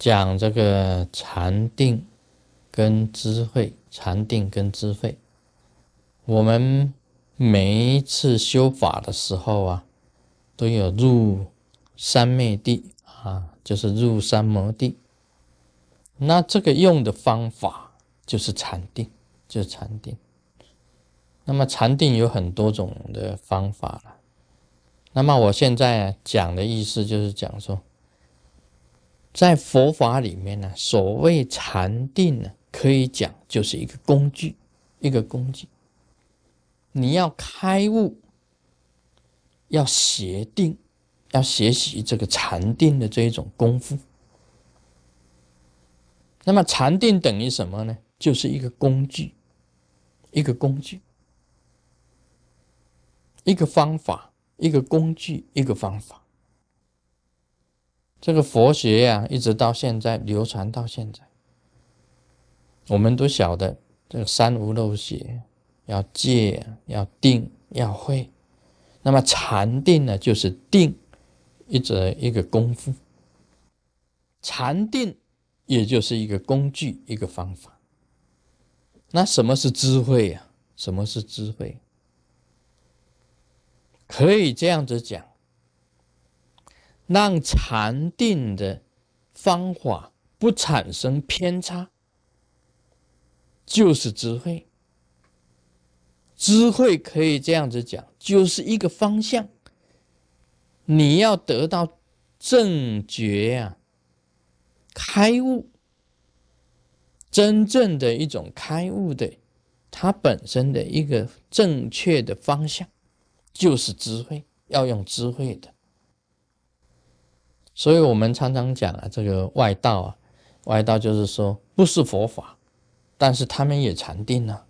讲这个禅定跟智慧，禅定跟智慧，我们每一次修法的时候啊，都有入三昧地啊，就是入三摩地。那这个用的方法就是禅定，就是禅定。那么禅定有很多种的方法了。那么我现在讲的意思就是讲说，在佛法里面呢，所谓禅定呢，可以讲就是一个工具，一个工具。你要开悟，要学定，要学习这个禅定的这一种功夫。那么禅定等于什么呢？就是一个工具，一个工具。一个方法，一个工具，一个方法。这个佛学呀，一直到现在流传到现在，我们都晓得这个三无漏学要戒，要定，要会。那么禅定呢，就是定，一则一个功夫。禅定也就是一个工具，一个方法。那什么是智慧呀？什么是智慧？可以这样子讲，让禅定的方法不产生偏差，就是智慧。智慧可以这样子讲，就是一个方向。你要得到正觉呀，开悟，真正的一种开悟的，它本身的一个正确的方向。就是智慧，要用智慧的。所以我们常常讲啊，这个外道啊，外道就是说不是佛法，但是他们也禅定啊。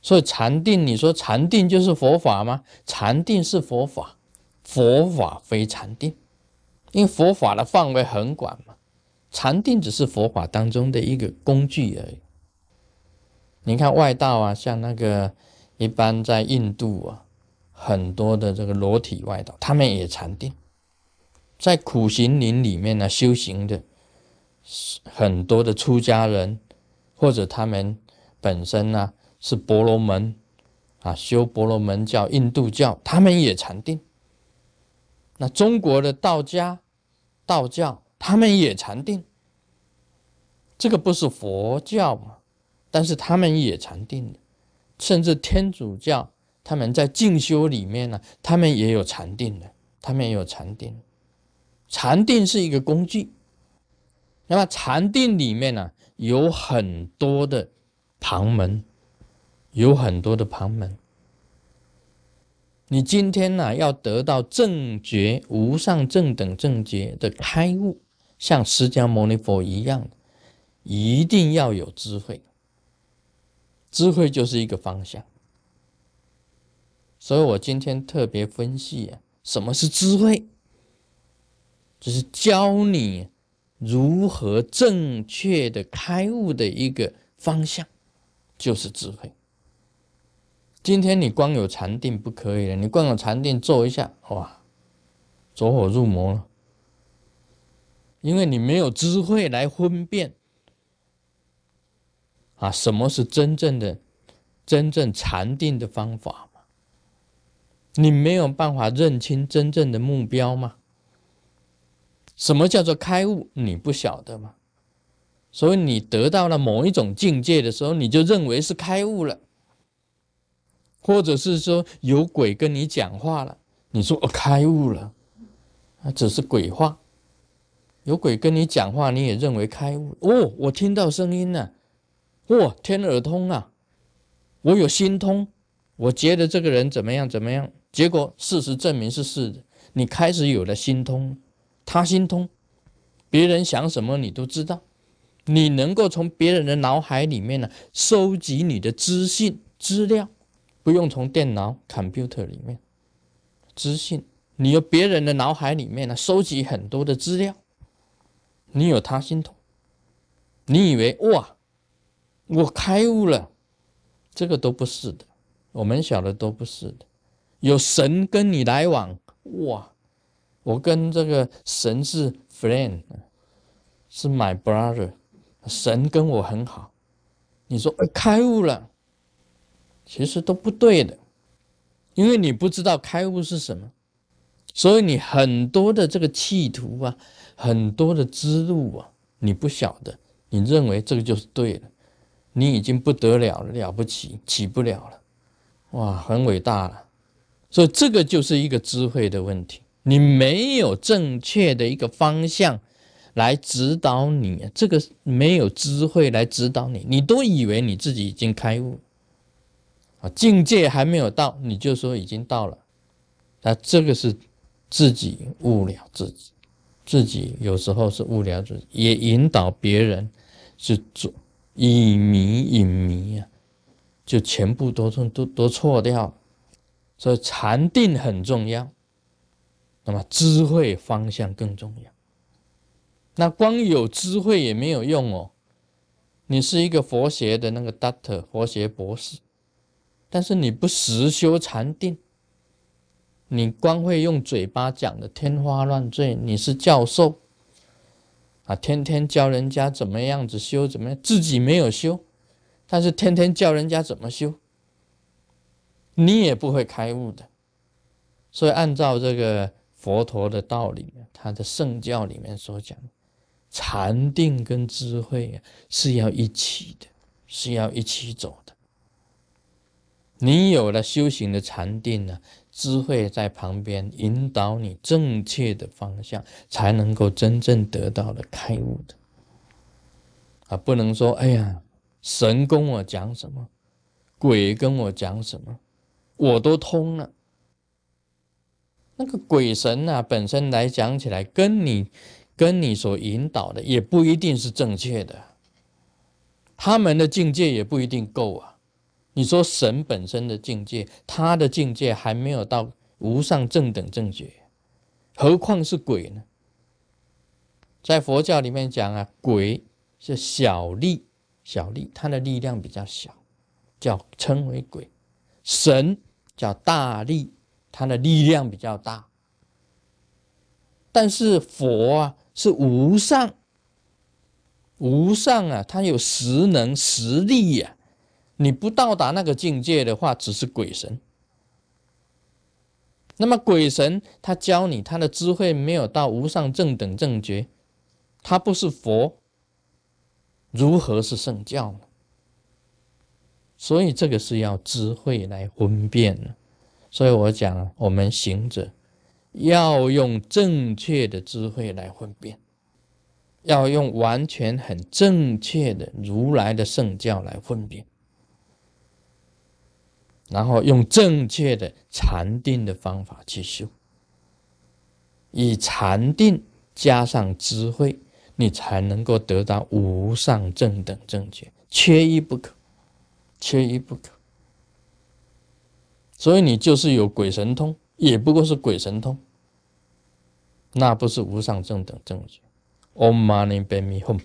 所以禅定，你说禅定就是佛法吗？禅定是佛法，佛法非禅定，因为佛法的范围很广嘛。禅定只是佛法当中的一个工具而已。你看外道啊，像那个一般在印度啊。很多的这个裸体外道，他们也禅定，在苦行林里面呢修行的，很多的出家人，或者他们本身呢是婆罗门啊，修婆罗门教、印度教，他们也禅定。那中国的道家、道教，他们也禅定。这个不是佛教嘛？但是他们也禅定的，甚至天主教。他们在进修里面呢，他们也有禅定的，他们也有禅定。禅定是一个工具，那么禅定里面呢，有很多的旁门，有很多的旁门。你今天呢，要得到正觉、无上正等正觉的开悟，像释迦牟尼佛一样，一定要有智慧。智慧就是一个方向。所以我今天特别分析啊，什么是智慧？就是教你如何正确的开悟的一个方向，就是智慧。今天你光有禅定不可以了，你光有禅定做一下，哇，走火入魔了，因为你没有智慧来分辨啊，什么是真正的、真正禅定的方法。你没有办法认清真正的目标吗？什么叫做开悟？你不晓得吗？所以你得到了某一种境界的时候，你就认为是开悟了，或者是说有鬼跟你讲话了，你说我开悟了，那只是鬼话。有鬼跟你讲话，你也认为开悟哦？我听到声音了，哇，天耳通啊，我有心通，我觉得这个人怎么样怎么样。结果事实证明是是的，你开始有了心通，他心通，别人想什么你都知道，你能够从别人的脑海里面呢收集你的资讯资料，不用从电脑 computer 里面资讯，你由别人的脑海里面呢收集很多的资料，你有他心通，你以为哇，我开悟了，这个都不是的，我们晓得都不是的。有神跟你来往，哇！我跟这个神是 friend，是 my brother，神跟我很好。你说开悟了，其实都不对的，因为你不知道开悟是什么，所以你很多的这个企图啊，很多的之路啊，你不晓得，你认为这个就是对的，你已经不得了，了不起，起不了了，哇，很伟大了。所以这个就是一个智慧的问题，你没有正确的一个方向。来指导你，这个没有智慧来指导你，你都以为你自己已经开悟，啊，境界还没有到，你就说已经到了，那这个是自己误了自己，自己有时候是误了自己，也引导别人去做以迷引迷啊，就全部都都都错掉，所以禅定很重要，那么智慧方向更重要。那光有智慧也没有用哦。你是一个佛学的那个 doctor，佛学博士，但是你不实修禅定，你光会用嘴巴讲的天花乱坠。你是教授啊，天天教人家怎么样子修，怎么样，自己没有修，但是天天教人家怎么修，你也不会开悟的。所以按照这个佛陀的道理，他的圣教里面所讲。禅定跟智慧啊是要一起的，是要一起走的。你有了修行的禅定呢，智慧在旁边引导你正确的方向，才能够真正得到了开悟的。啊，不能说哎呀，神跟我讲什么，鬼跟我讲什么，我都通了。那个鬼神啊，本身来讲起来，跟你。跟你所引导的也不一定是正确的，他们的境界也不一定够啊。你说神本身的境界，他的境界还没有到无上正等正觉，何况是鬼呢？在佛教里面讲啊，鬼是小力，小力，他的力量比较小，叫称为鬼；神叫大力，他的力量比较大。但是佛啊。是无上，无上啊！他有实能实力呀。你不到达那个境界的话，只是鬼神。那么鬼神他教你，他的智慧没有到无上正等正觉，他不是佛，如何是圣教呢？所以这个是要智慧来分辨的。所以我讲，我们行者。要用正确的智慧来分辨，要用完全很正确的如来的圣教来分辨，然后用正确的禅定的方法去修，以禅定加上智慧，你才能够得到无上正等正觉，缺一不可，缺一不可。所以你就是有鬼神通。也不过是鬼神通，那不是无上正等正觉。Om Mani p a m e Hum。